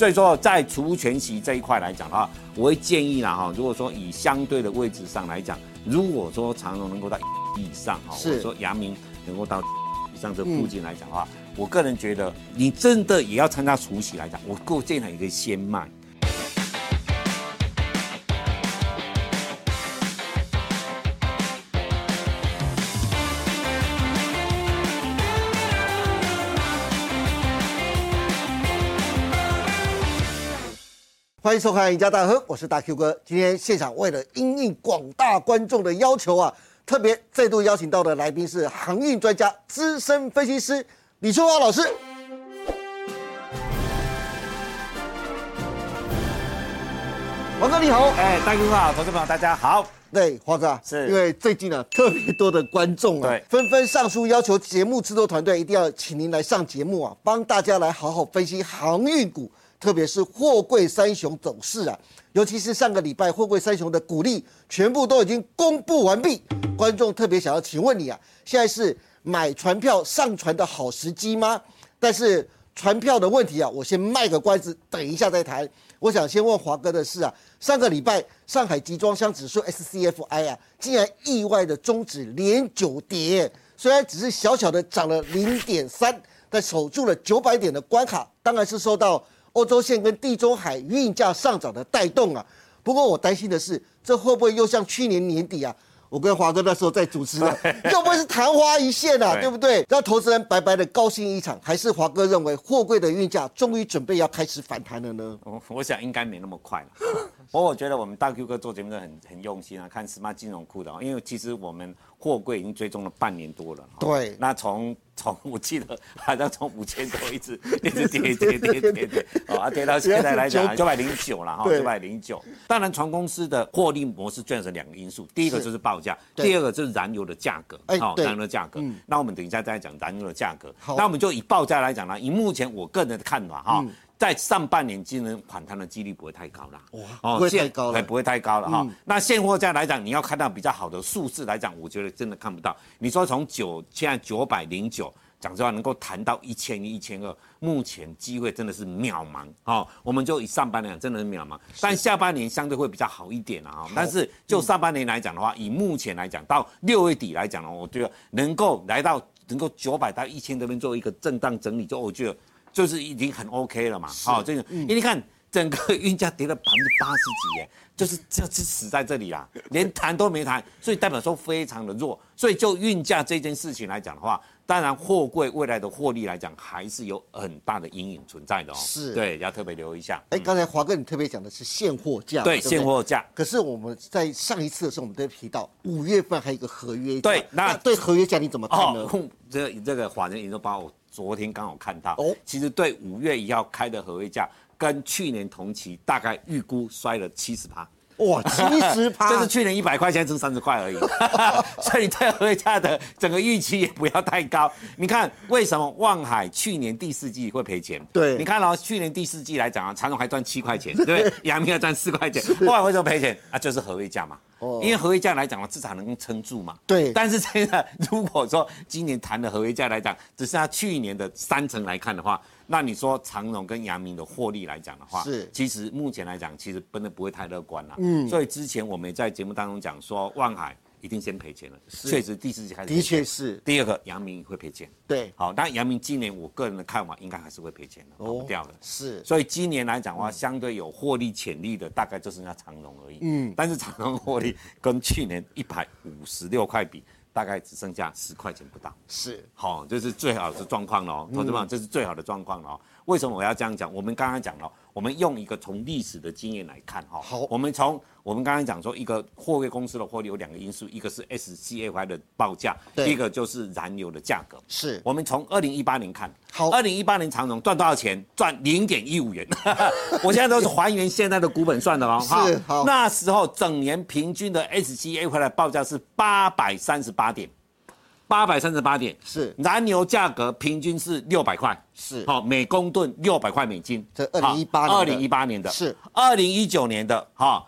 所以说在除权息这一块来讲的话，我会建议啦哈，如果说以相对的位置上来讲，如果说长荣能够到以上哈，或者说阳明能够到以上这附近来讲的话，我个人觉得你真的也要参加除息来讲，我构建了一个先卖。欢迎收看《赢家大亨》，我是大 Q 哥。今天现场为了应应广大观众的要求啊，特别再度邀请到的来宾是航运专家、资深分析师李春华老师。王哥你好，哎，大 Q 好，投资朋友大家好。对，华哥啊，是因为最近呢特别多的观众啊对，纷纷上书要求节目制作团队一定要请您来上节目啊，帮大家来好好分析航运股，特别是货柜三雄走势啊。尤其是上个礼拜货柜三雄的股利全部都已经公布完毕，观众特别想要请问你啊，现在是买船票上船的好时机吗？但是船票的问题啊，我先卖个关子，等一下再谈。我想先问华哥的是啊，上个礼拜上海集装箱指数 SCFI 啊，竟然意外的终止连九跌，虽然只是小小的涨了零点三，但守住了九百点的关卡，当然是受到欧洲线跟地中海运价上涨的带动啊。不过我担心的是，这会不会又像去年年底啊？我跟华哥那时候在主持的，又不会是昙花一现啊，对对不对？让投资人白白的高兴一场，还是华哥认为货柜的运价终于准备要开始反弹了呢？我我想应该没那么快了。不过我觉得我们大 Q 哥做节目很很用心啊，看 Smart 金融库的哦，因为其实我们货柜已经追踪了半年多了。哦对那从从 我记得好像从五千多一直 一直跌跌跌跌跌，哦啊跌到现在来讲九百零九了哈，九百零九。当然，船公司的获利模式主要是两个因素，第一个就是报价，第二个就是燃油的价格。好，哎对燃油的价格。那我们等一下再讲燃油的价格。那我们就以报价来讲呢，以目前我个人的看法哈。嗯在上半年今年反弹的几率不会太高啦。哇不会太现高了哎不会太高了哈。嗯那现货价来讲，你要看到比较好的数字来讲，我觉得真的看不到。你说从九现在九百零九，讲实话能够谈到一千一、一千二，目前机会真的是渺茫哦。我们就以上半年讲真的是渺茫，但下半年相对会比较好一点啊。哈但是就上半年来讲的话，以目前来讲到六月底来讲呢，我觉得能够来到能够九百到一千这边做一个震荡整理，就我觉得就是已经很 OK 了嘛。好、这个因为你看。整个运价跌了百分之八十几，耶，就是就是死在这里啦，连谈都没谈，所以代表说非常的弱。所以就运价这件事情来讲的话，当然货柜未来的获利来讲，还是有很大的阴影存在的哦。是对，要特别留意一下。哎，刚才华哥你特别讲的是现货价，对，不现货价。可是我们在上一次的时候，我们都提到五月份还有一个合约价，对那对合约价你怎么看呢？哦，这这个华人研究报我昨天刚好看到，哦哦，其实对五月一号开的合约价跟去年同期大概预估衰了七十趴。哇，七十趴，就是去年一百块，现在剩三十块而已，所以你对合约价的整个预期也不要太高。你看为什么望海去年第四季会赔钱？对你看哦，去年第四季来讲啊，长荣还赚七块钱，对不对？阳明还赚四块钱，后来为什么赔钱？啊，就是合约价嘛。哦因为合约价来讲嘛，至少能够撑住嘛。对但是现在如果说今年谈的合约价来讲，只剩下去年的三成来看的话，那你说长荣跟阳明的获利来讲的话，是其实目前来讲，其实真的不会太乐观了。嗯，所以之前我们也在节目当中讲说，万海一定先赔钱了，确实第四季开始赔的确是第二个，阳明会赔钱。对，好，但阳明今年我个人的看法，应该还是会赔钱的，跑不掉的。是所以今年来讲的话，相对有获利潜力的，大概就剩下长荣而已。嗯，但是长荣获利跟去年一百五十六块比，大概只剩下十块钱不到。是，好、这是最好的状况了哦，嗯投资者，这是最好的状况了哦。为什么我要这样讲？我们刚刚讲了，我们用一个从历史的经验来看哈。好我们从我们刚刚讲说，一个货柜公司的获利有两个因素，一个是 SCFI 的报价，一个就是燃油的价格。是我们从二零一八年看，好二零一八年长荣赚多少钱？赚零点一五元。我现在都是还原现在的股本算的哦。哈是好那时候整年平均的 SCFI 的报价是八百三十八点。八百三十八点。是。燃油价格平均是六百块，是。好、每公吨六百块美金。这二零一八年二零一八年的。是。二零一九年的。哈、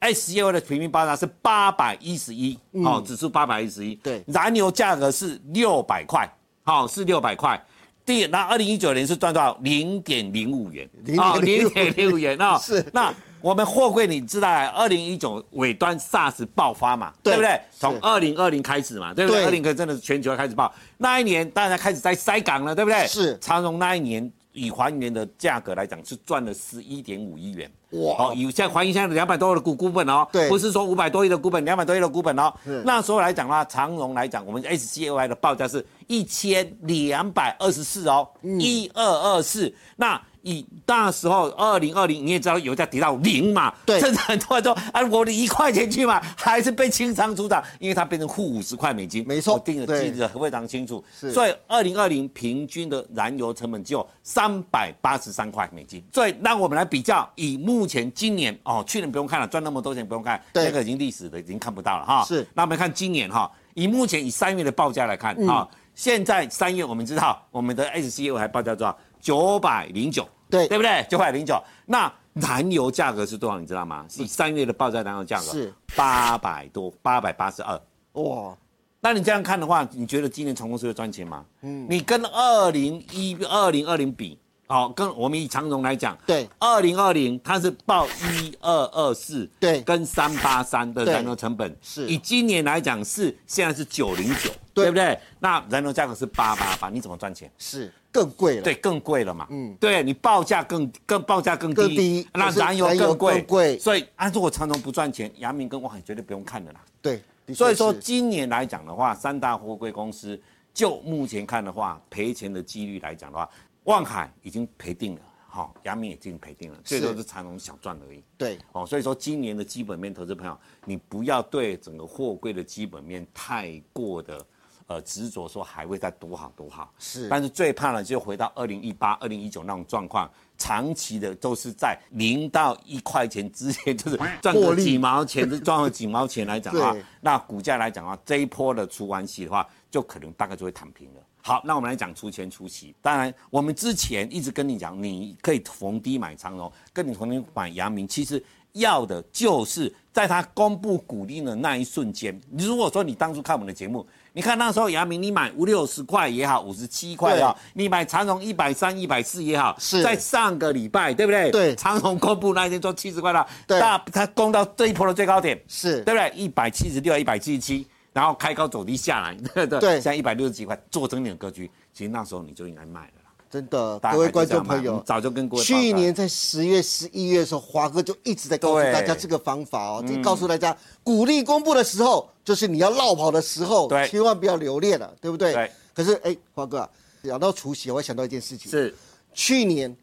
S E O 的平均报价是八百一十一，好，指数八百一十一，对。燃油价格是六百块，好、是六百块。第那二零一九年是赚多少？零点零五元，啊零点零五元。啊。是。那我们货柜你知道，二零一九尾端 SARS 爆发嘛，对对不对？是从二零二零开始嘛，对不对？对二零可真的是全球开始爆，那一年大家开始在塞港了，对不对？是长荣那一年以还原的价格来讲是赚了十一点五亿元。哇哦，以现在还原现在两百多亿的股股本哦，对不是说五百多亿的股本，两百多亿的股本哦。那时候来讲的话，长荣来讲，我们 SCOI 的报价是一千两百二十四哦，嗯一二二四。那以那时候二零二零，你也知道油价跌到零嘛，对 甚至很多人说，啊，我的一块钱去买，还是被清仓出场，因为它变成负五十块美金。没错我定的对记得非常清楚。是所以二零二零平均的燃油成本只有三百八十三块美金。所以让我们来比较，以目前今年哦，去年不用看了，赚那么多钱不用看，对那个已经历史的已经看不到了哈。是那我们看今年哈，以目前以三月的报价来看哈，现在三月我们知道我们的 SCO 还报价多少？九百零九，对对不对？九百零九。那燃油价格是多少？你知道吗？是三月的报价燃油价格是八百多，八百八十二。哇，那你这样看的话，你觉得今年长荣是会赚钱吗？嗯，你跟二零一二零二零比，好、跟我们以长荣来讲，对二零二零它是报一二二四，对跟三八三的对燃油成本是以今年来讲是现在是九零九，对对不对？那燃油价格是八八八，你怎么赚钱？是更贵了。对，更贵了嘛。嗯，对你报价更更报价更低，更低那燃油更贵，所以按、啊、如果长荣不赚钱，阳明跟万海绝对不用看的啦。对，所以说今年来讲的话，三大货柜公司就目前看的话，赔钱的几率来讲的话，万海已经赔定了，好、阳明已经赔定了，最多是长隆小赚而已。对，哦，所以说今年的基本面，投资朋友，你不要对整个货柜的基本面太过的呃执着，说还会再多好多好。是但是最怕的就回到二零一八、二零一九那种状况，长期的都是在零到一块钱之间，就是赚个几毛钱，就赚个几毛钱来讲的话，那股价来讲的话，这一波的除完息的话，就可能大概就会躺平了。好，那我们来讲出钱出息。当然，我们之前一直跟你讲，你可以逢低买长荣，跟你逢低买阳明，其实要的就是在它公布股利的那一瞬间。你如果说你当初看我们的节目，你看那时候阳明你买五六十块也好，五十七块也好，你买长荣一百三、一百四也好，是。在上个礼拜，对不对？对。长荣公布那一天做七十块了，对。那它攻到这一波的最高点，是。对不对？一百七十六、一百七十七，然后开高走低下来，对对？对。现在一百六十几块，做整点格局，其实那时候你就应该卖了。啦。真的，大各位观众朋友，早就跟各位去年在十月、十一月的时候，华哥就一直在告诉大家这个方法哦，就告诉大家，鼓励公布的时候，就是你要绕跑的时候，对。千万不要留恋了，对不对？对。可是，哎，华哥啊，讲到除夕，我会想到一件事情，是。去年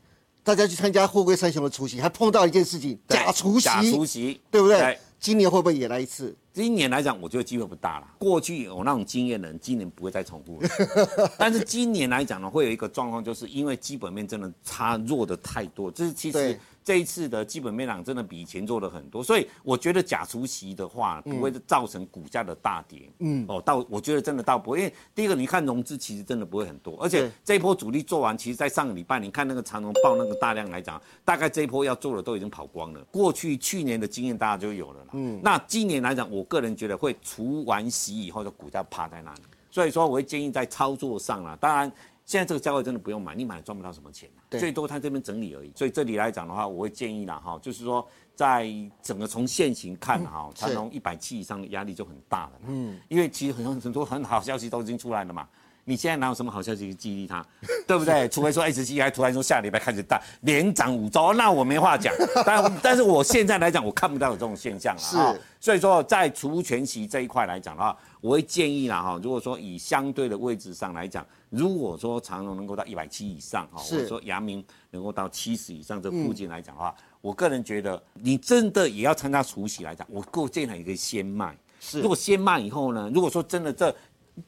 大家去参加货柜三雄的除夕，还碰到一件事情，假除夕，假除夕，对不对？对今年会不会也来一次？今年来讲，我觉得机会不大了。过去有那种经验的人，今年不会再重复了。但是今年来讲呢，会有一个状况，就是因为基本面真的差弱的太多，这是其对实这一次的基本面量真的比以前做了很多，所以我觉得假除息的话，不会造成股价的大跌。嗯，哦，到我觉得真的到不会，因为第一个你看融资其实真的不会很多，而且对这一波主力做完，其实在上个礼拜你看那个长荣报那个大量来讲，大概这一波要做的都已经跑光了。过去去年的经验大家就有了啦。嗯，那今年来讲，我个人觉得会除完息以后的股价趴在那里，所以说我会建议在操作上啦，当然。现在这个价位真的不用买，你买了赚不到什么钱、啊，最多它这边整理而已。所以这里来讲的话，我会建议啦哈，就是说在整个从现行看哈，是长隆一百七以上的压力就很大了。嗯，因为其实很多很多很好消息都已经出来了嘛。你现在哪有什么好消息去激励他，对不对？除非说 H 七还突然说下礼拜开始大连涨五周，那我没话讲。但 但是我现在来讲，我看不到有这种现象了啊。是所以说在除权息这一块来讲的话，我会建议啦哈，如果说以相对的位置上来讲，如果说长荣能够到一百七以上哈，是或者说阳明能够到七十以上这附近来讲的话，我个人觉得你真的也要参加除息来讲，我个建议你可以先卖。是如果先卖以后呢，如果说真的这。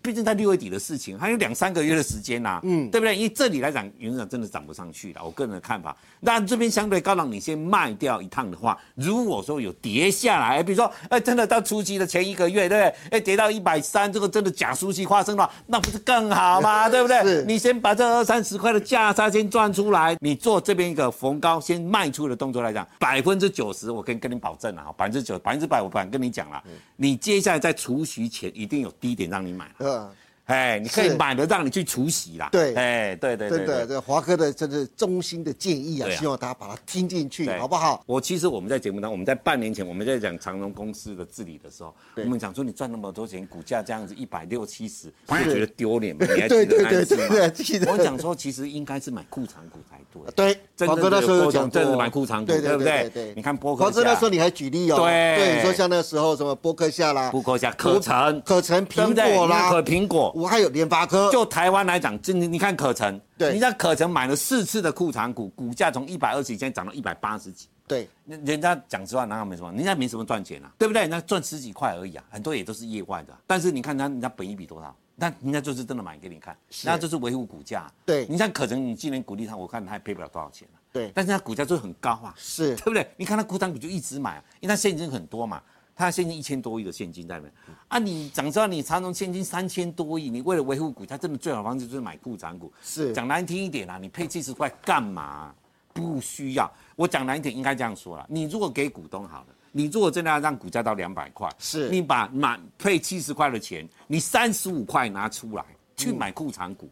毕竟在六月底的事情，还有两三个月的时间呐、嗯，对不对？因为这里来讲，原则上真的涨不上去了，我个人的看法。那这边相对高档，你先卖掉一趟的话，如果说有跌下来，比如说，哎，真的到初期的前一个月，对不对？哎，跌到一百三，这个真的假初期发生了，那不是更好吗？对不对？你先把这二三十块的价差先赚出来，你做这边一个逢高先卖出的动作来讲，百分之九十，我可以跟你保证了哈，百分之九、百分之百，我不敢跟你讲了。你接下来在除夕前一定有低点让你买了。呃，哎，你可以买的让你去除息啦。对哎，对对对真的，对。这华哥的真是衷心的建议啊，啊希望大家把它听进去，好不好？我其实我们在节目当中，我们在半年前我们在讲长荣公司的治理的时候，我们讲说你赚那么多钱，股价这样子一百六七十，你就觉得丢脸吗？你还对记得对对对那次吗对我讲说其实应该是买库藏股才对。对，华哥那时候有讲过，真是买库藏股对对对不对对对你看波克华哥那时候你还举例哦，对对，你说像那时候什么波克夏啦，波克夏、可成、可成苹果啦，可苹果，我还有联发科，就台湾来讲，今天你看可成，对你在可成买了四次的库藏股，股价从一百二十几现在涨到一百八十几。对那人家讲实话，哪有没什么？人家没什么赚钱啊，对不对？人家赚十几块而已啊，很多也都是业外的啊、但是你看他，人家本益比多少？但人家就是真的买给你看，那就是维护股价。对你像可成，你今年鼓励他，我看他也赔不了多少钱啊。对但是他股价就是很高啊，是对不对？你看他库藏股就一直买啊，因为他现金很多嘛，他现金一千多亿的现金在那边啊。你早知道你长荣现金三千多亿，你为了维护股价，真的最好的方式就是买库藏股。是讲难听一点啊，你配七十块干嘛？不需要。我讲难听，应该这样说了。你如果给股东好了，你如果真的要让股价到两百块，是你把满配七十块的钱，你三十五块拿出来去买库藏股，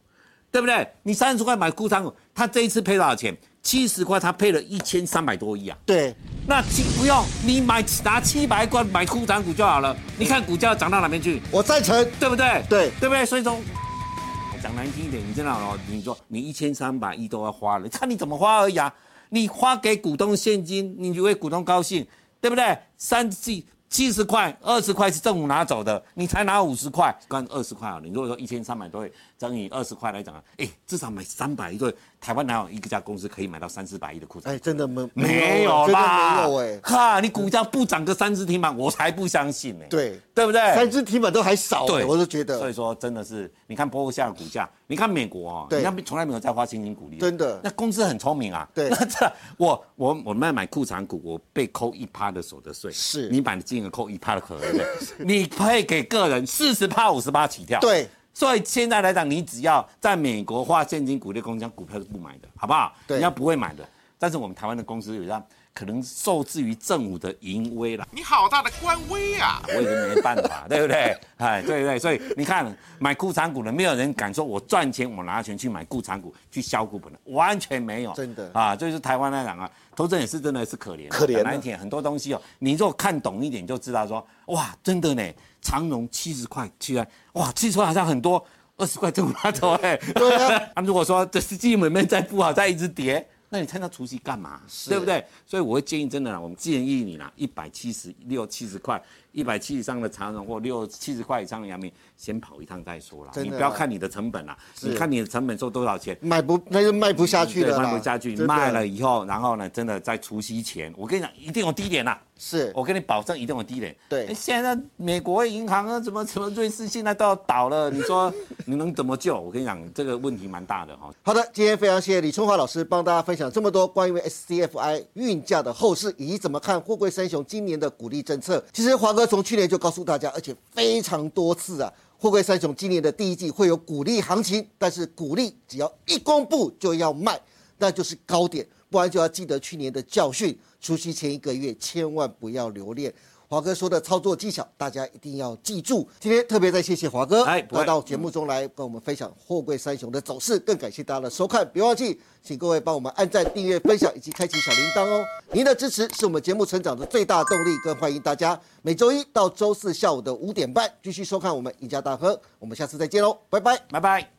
对不对？你三十块买库藏股，他这一次配多少钱？七十块，他配了一千三百多亿啊。对那七不用，你买拿七百块买库藏股就好了。你看股价涨到哪边去？我赞成，对不对？对对不对？所以说，我讲难听一点，你知道哦，你说你一千三百亿都要花了，你看你怎么花而已啊。你花给股东现金，你就为股东高兴，对不对？三七七十块、二十块是政府拿走的，你才拿五十块，干二十块啊。你如果说一千三百多亿乘以二十块来讲啊，哎，至少买三百亿对。台湾哪有一个家公司可以买到三四百亿的库存？哎，真的没没有真的啦，没有哎，哈，你股价不涨个三只停板，我才不相信呢。对对不对？三只停板都还少，对，我都觉得所以说真的是，你看波克夏的股价，你看美国哦，对人家从来没有在花现金股利，真的那公司很聪明啊。对 那这我我我们买库藏股，我被扣一趴的所得税，是你买的金额扣一趴的可得税，你配给个人四十趴五十趴起跳，。对所以现在来讲，你只要在美国花现金鼓励公司，股票是不买的，好不好？对人家不会买的。但是我们台湾的公司有样可能受制于政府的淫威了，你好大的官威啊！我也没办法，对不对？哎，对对，所以你看买库藏股的，没有人敢说我赚钱，我拿钱去买库藏股去销股本的，完全没有，真的啊，就是台湾来讲啊，投资人也是真的是可怜，可怜那一天，很多东西哦，你如果看懂一点，就知道说，哇，真的呢，长荣七十块，居然，哇，七十块好像很多，二十块政府拿走哎，对啊 啊，如果说这是基本面再不好，再一直跌。那你参加除夕干嘛？对不对？所以我会建议，真的啦，我们建议你啦，一百七十六、七十块，一百七以上的长荣或六七十块以上的阳明，先跑一趟再说啦。你不要看你的成本啦，你看你的成本收多少钱，卖不那就卖不下去了，卖不下去，卖了以后，然后呢，真的在除夕前，我跟你讲，一定有低点啦。是我跟你保证，一定有低点。对哎现在美国银行啊，怎么什么瑞士现在都要倒了，你说 你能怎么救？我跟你讲，这个问题蛮大的哈。好的，今天非常谢谢李春华老师帮大家分享这么多关于 SCFI 运价的后市，以及怎么看货贵三雄今年的鼓励政策。其实华哥从去年就告诉大家，而且非常多次啊，货柜三雄今年的第一季会有鼓励行情，但是鼓励只要一公布就要卖，那就是高点，不然就要记得去年的教训，除夕前一个月千万不要留恋。华哥说的操作技巧，大家一定要记住。今天特别再谢谢华哥来到节目中来跟我们分享货柜三雄的走势，更感谢大家的收看。别忘记，请各位帮我们按赞、订阅、分享以及开启小铃铛哦。您的支持是我们节目成长的最大动力，更欢迎大家每周一到周四下午的五点半继续收看我们赢家大亨。我们下次再见喽，拜拜。拜拜。